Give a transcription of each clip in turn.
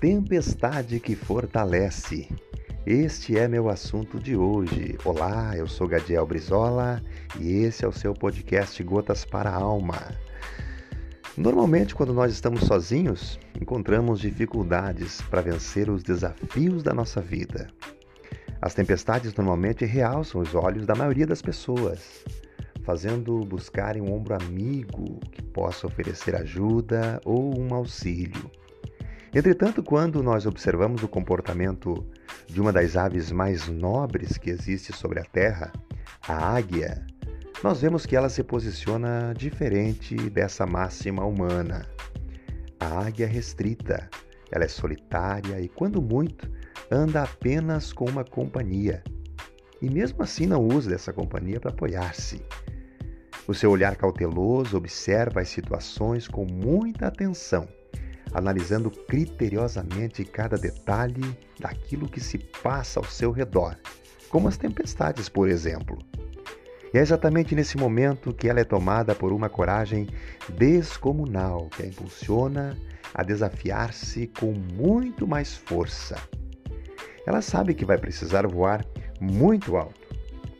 Tempestade que fortalece. Este é meu assunto de hoje. Olá, eu sou Gadiel Brizola e esse é o seu podcast Gotas para a Alma. Normalmente, quando nós estamos sozinhos, encontramos dificuldades para vencer os desafios da nossa vida. As tempestades normalmente realçam os olhos da maioria das pessoas, fazendo buscarem um ombro amigo que possa oferecer ajuda ou um auxílio. Entretanto, quando nós observamos o comportamento de uma das aves mais nobres que existe sobre a Terra, a águia, nós vemos que ela se posiciona diferente dessa máxima humana. A águia é restrita, ela é solitária e, quando muito, anda apenas com uma companhia. E mesmo assim não usa dessa companhia para apoiar-se. O seu olhar cauteloso observa as situações com muita atenção analisando criteriosamente cada detalhe daquilo que se passa ao seu redor, como as tempestades, por exemplo. E é exatamente nesse momento que ela é tomada por uma coragem descomunal que a impulsiona a desafiar-se com muito mais força. Ela sabe que vai precisar voar muito alto,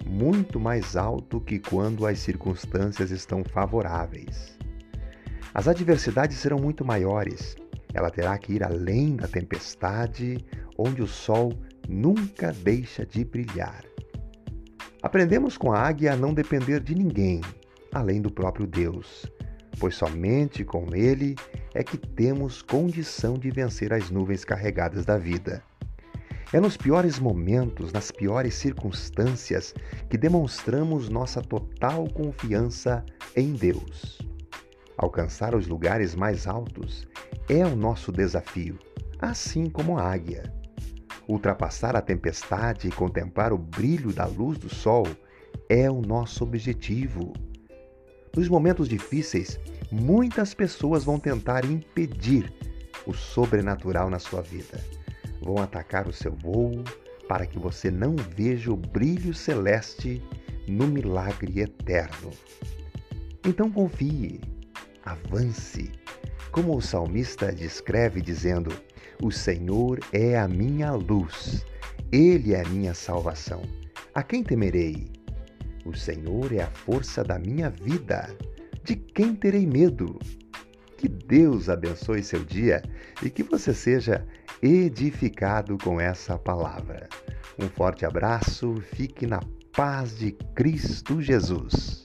muito mais alto que quando as circunstâncias estão favoráveis. As adversidades serão muito maiores. Ela terá que ir além da tempestade, onde o sol nunca deixa de brilhar. Aprendemos com a águia a não depender de ninguém, além do próprio Deus, pois somente com Ele é que temos condição de vencer as nuvens carregadas da vida. É nos piores momentos, nas piores circunstâncias, que demonstramos nossa total confiança em Deus. Alcançar os lugares mais altos é o nosso desafio, assim como a águia. Ultrapassar a tempestade e contemplar o brilho da luz do sol é o nosso objetivo. Nos momentos difíceis, muitas pessoas vão tentar impedir o sobrenatural na sua vida. Vão atacar o seu voo para que você não veja o brilho celeste no milagre eterno. Então confie, avance. Como o salmista descreve dizendo: O Senhor é a minha luz, Ele é a minha salvação. A quem temerei? O Senhor é a força da minha vida. De quem terei medo? Que Deus abençoe seu dia e que você seja edificado com essa palavra. Um forte abraço, fique na paz de Cristo Jesus.